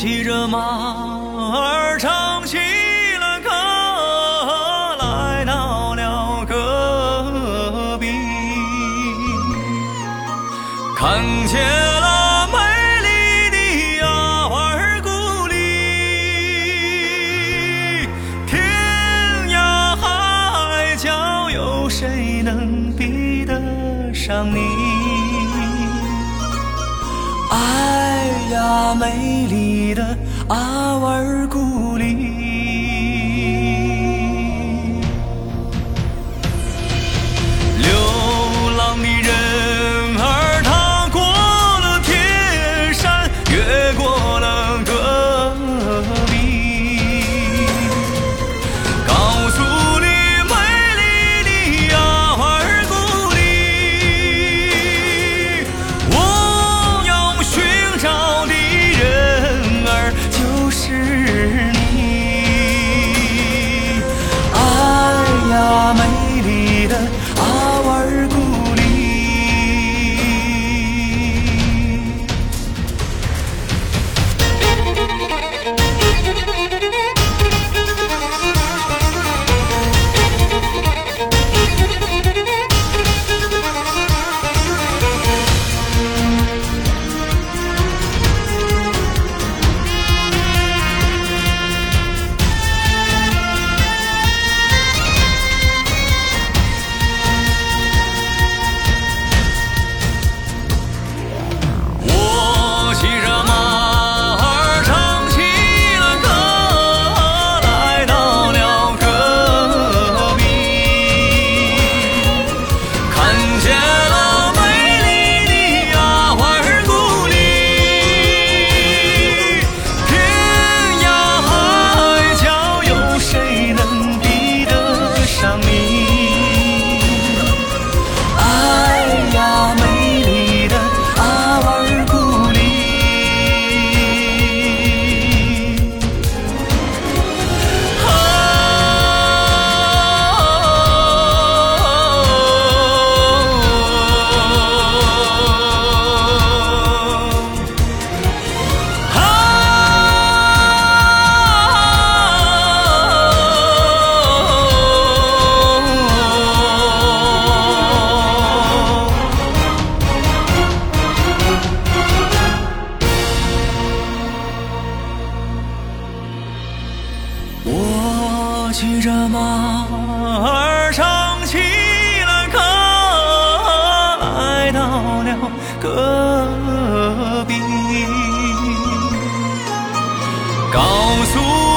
骑着马儿唱起了歌来到了戈壁。看见了美丽的阿瓦尔古丽天涯海角有谁能比得上你？美丽的阿瓦尔古。何必告诉